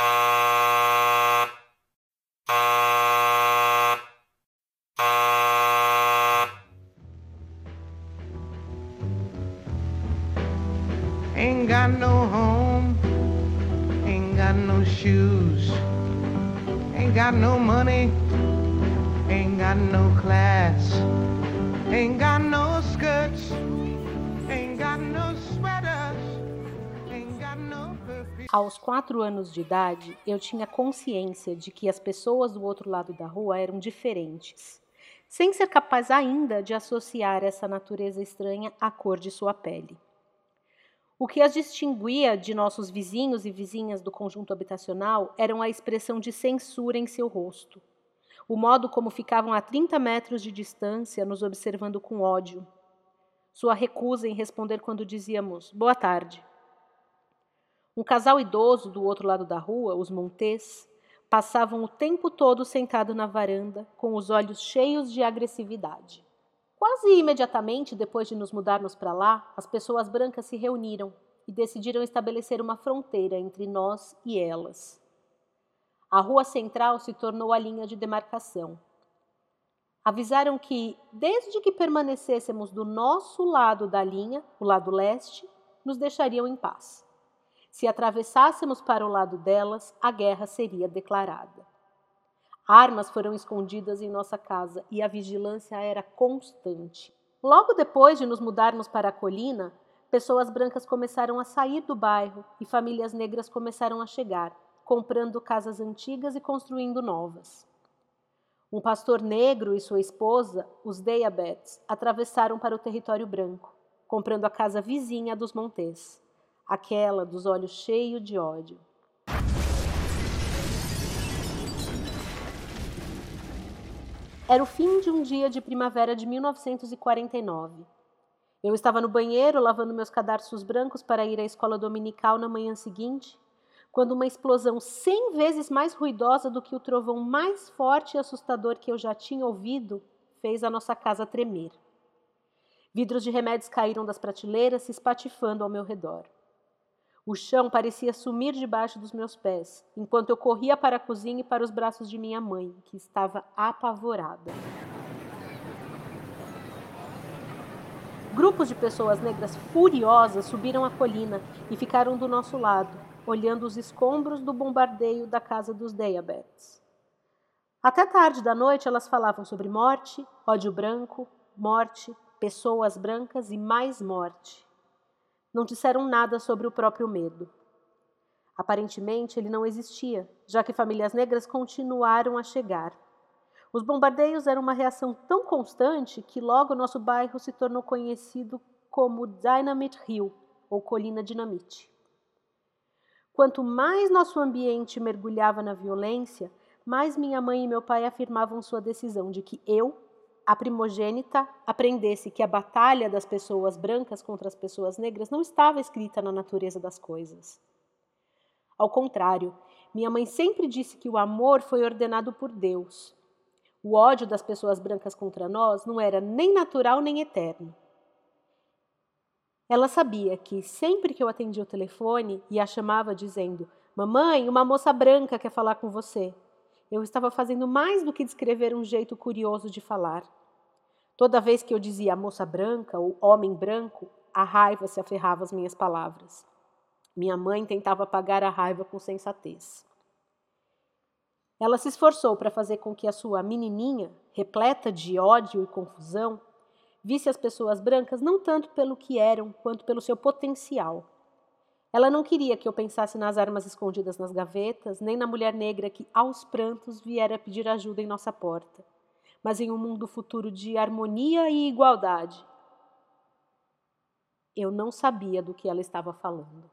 Ain't got no home, ain't got no shoes, ain't got no money, ain't got no class, ain't got no skirts, Aos quatro anos de idade, eu tinha consciência de que as pessoas do outro lado da rua eram diferentes, sem ser capaz ainda de associar essa natureza estranha à cor de sua pele. O que as distinguia de nossos vizinhos e vizinhas do conjunto habitacional eram a expressão de censura em seu rosto, o modo como ficavam a 30 metros de distância nos observando com ódio, sua recusa em responder quando dizíamos boa tarde. Um casal idoso do outro lado da rua, os Montes, passavam o tempo todo sentado na varanda, com os olhos cheios de agressividade. Quase imediatamente depois de nos mudarmos para lá, as pessoas brancas se reuniram e decidiram estabelecer uma fronteira entre nós e elas. A rua central se tornou a linha de demarcação. Avisaram que, desde que permanecêssemos do nosso lado da linha, o lado leste, nos deixariam em paz. Se atravessássemos para o lado delas, a guerra seria declarada. Armas foram escondidas em nossa casa e a vigilância era constante. Logo depois de nos mudarmos para a colina, pessoas brancas começaram a sair do bairro e famílias negras começaram a chegar, comprando casas antigas e construindo novas. Um pastor negro e sua esposa, os Deyabets, atravessaram para o território branco, comprando a casa vizinha dos Montes, aquela dos olhos cheios de ódio. Era o fim de um dia de primavera de 1949. Eu estava no banheiro lavando meus cadarços brancos para ir à escola dominical na manhã seguinte, quando uma explosão cem vezes mais ruidosa do que o trovão mais forte e assustador que eu já tinha ouvido fez a nossa casa tremer. Vidros de remédios caíram das prateleiras, se espatifando ao meu redor. O chão parecia sumir debaixo dos meus pés, enquanto eu corria para a cozinha e para os braços de minha mãe, que estava apavorada. Grupos de pessoas negras furiosas subiram a colina e ficaram do nosso lado, olhando os escombros do bombardeio da casa dos Deyabets. Até tarde da noite elas falavam sobre morte, ódio branco, morte, pessoas brancas e mais morte não disseram nada sobre o próprio medo. Aparentemente, ele não existia, já que famílias negras continuaram a chegar. Os bombardeios eram uma reação tão constante que logo nosso bairro se tornou conhecido como Dynamite Hill, ou Colina Dinamite. Quanto mais nosso ambiente mergulhava na violência, mais minha mãe e meu pai afirmavam sua decisão de que eu, a primogênita aprendesse que a batalha das pessoas brancas contra as pessoas negras não estava escrita na natureza das coisas. Ao contrário, minha mãe sempre disse que o amor foi ordenado por Deus. O ódio das pessoas brancas contra nós não era nem natural nem eterno. Ela sabia que sempre que eu atendia o telefone e a chamava dizendo: Mamãe, uma moça branca quer falar com você. Eu estava fazendo mais do que descrever um jeito curioso de falar. Toda vez que eu dizia moça branca ou homem branco, a raiva se aferrava às minhas palavras. Minha mãe tentava apagar a raiva com sensatez. Ela se esforçou para fazer com que a sua menininha, repleta de ódio e confusão, visse as pessoas brancas não tanto pelo que eram, quanto pelo seu potencial. Ela não queria que eu pensasse nas armas escondidas nas gavetas, nem na mulher negra que, aos prantos, viera pedir ajuda em nossa porta mas em um mundo futuro de harmonia e igualdade. Eu não sabia do que ela estava falando.